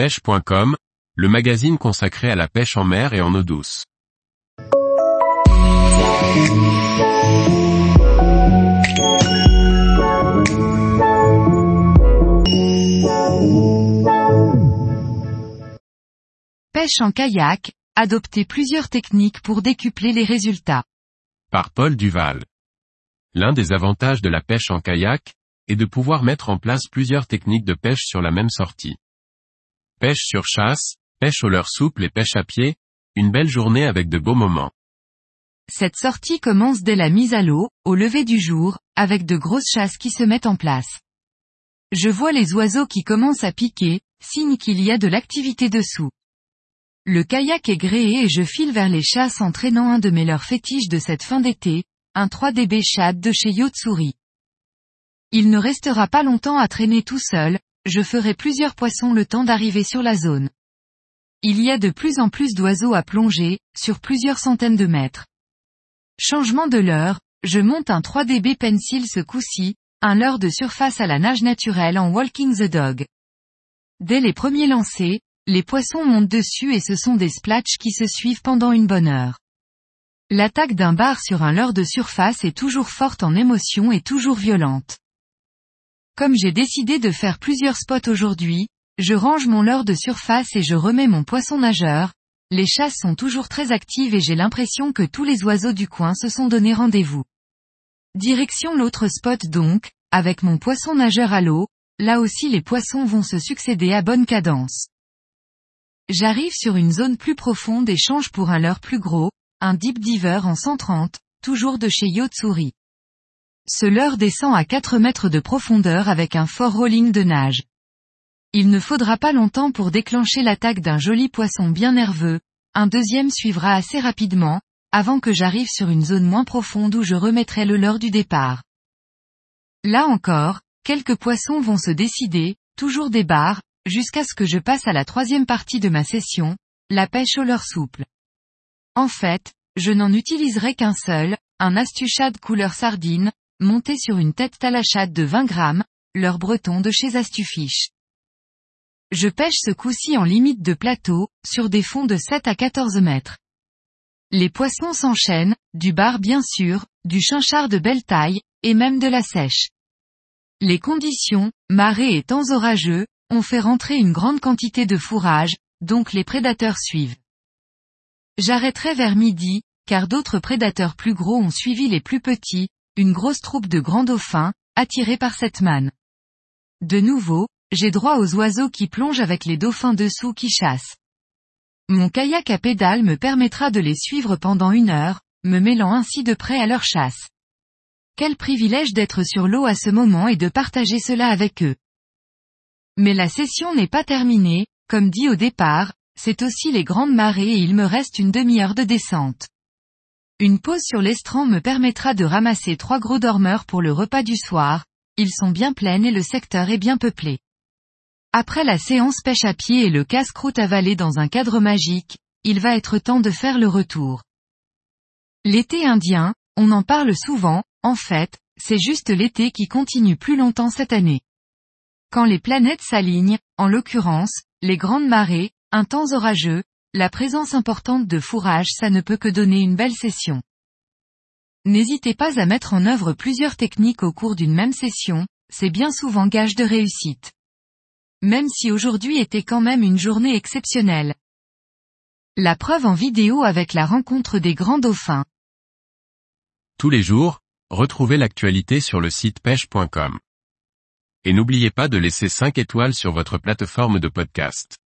pêche.com, le magazine consacré à la pêche en mer et en eau douce. Pêche en kayak, adopter plusieurs techniques pour décupler les résultats. Par Paul Duval. L'un des avantages de la pêche en kayak, est de pouvoir mettre en place plusieurs techniques de pêche sur la même sortie. Pêche sur chasse, pêche au leurre souple et pêche à pied, une belle journée avec de beaux moments. Cette sortie commence dès la mise à l'eau, au lever du jour, avec de grosses chasses qui se mettent en place. Je vois les oiseaux qui commencent à piquer, signe qu'il y a de l'activité dessous. Le kayak est gréé et je file vers les chasses en traînant un de mes leurs fétiches de cette fin d'été, un 3DB Shad de chez Yotsuri. Il ne restera pas longtemps à traîner tout seul, je ferai plusieurs poissons le temps d'arriver sur la zone. Il y a de plus en plus d'oiseaux à plonger, sur plusieurs centaines de mètres. Changement de leurre, je monte un 3DB Pencil ce coup-ci, un leurre de surface à la nage naturelle en Walking the Dog. Dès les premiers lancers, les poissons montent dessus et ce sont des splatchs qui se suivent pendant une bonne heure. L'attaque d'un bar sur un leurre de surface est toujours forte en émotion et toujours violente. Comme j'ai décidé de faire plusieurs spots aujourd'hui, je range mon leurre de surface et je remets mon poisson nageur, les chasses sont toujours très actives et j'ai l'impression que tous les oiseaux du coin se sont donné rendez-vous. Direction l'autre spot donc, avec mon poisson nageur à l'eau, là aussi les poissons vont se succéder à bonne cadence. J'arrive sur une zone plus profonde et change pour un leurre plus gros, un Deep Diver en 130, toujours de chez Yotsuri. Ce leurre descend à 4 mètres de profondeur avec un fort rolling de nage. Il ne faudra pas longtemps pour déclencher l'attaque d'un joli poisson bien nerveux, un deuxième suivra assez rapidement, avant que j'arrive sur une zone moins profonde où je remettrai le leurre du départ. Là encore, quelques poissons vont se décider, toujours des barres, jusqu'à ce que je passe à la troisième partie de ma session, la pêche au leurre souple. En fait, je n'en utiliserai qu'un seul, un astuchade couleur sardine, monté sur une tête talachade de 20 grammes, leur breton de chez Astufiche. Je pêche ce coup-ci en limite de plateau, sur des fonds de 7 à 14 mètres. Les poissons s'enchaînent, du bar bien sûr, du chinchard de belle taille, et même de la sèche. Les conditions, marée et temps orageux, ont fait rentrer une grande quantité de fourrage, donc les prédateurs suivent. J'arrêterai vers midi, car d'autres prédateurs plus gros ont suivi les plus petits, une grosse troupe de grands dauphins, attirés par cette manne. De nouveau, j'ai droit aux oiseaux qui plongent avec les dauphins dessous qui chassent. Mon kayak à pédales me permettra de les suivre pendant une heure, me mêlant ainsi de près à leur chasse. Quel privilège d'être sur l'eau à ce moment et de partager cela avec eux. Mais la session n'est pas terminée, comme dit au départ, c'est aussi les grandes marées et il me reste une demi-heure de descente. Une pause sur l'estran me permettra de ramasser trois gros dormeurs pour le repas du soir, ils sont bien pleins et le secteur est bien peuplé. Après la séance pêche à pied et le casse-croûte avalé dans un cadre magique, il va être temps de faire le retour. L'été indien, on en parle souvent, en fait, c'est juste l'été qui continue plus longtemps cette année. Quand les planètes s'alignent, en l'occurrence, les grandes marées, un temps orageux, la présence importante de fourrage ça ne peut que donner une belle session. N'hésitez pas à mettre en œuvre plusieurs techniques au cours d'une même session, c'est bien souvent gage de réussite. Même si aujourd'hui était quand même une journée exceptionnelle. La preuve en vidéo avec la rencontre des grands dauphins. Tous les jours, retrouvez l'actualité sur le site pêche.com. Et n'oubliez pas de laisser 5 étoiles sur votre plateforme de podcast.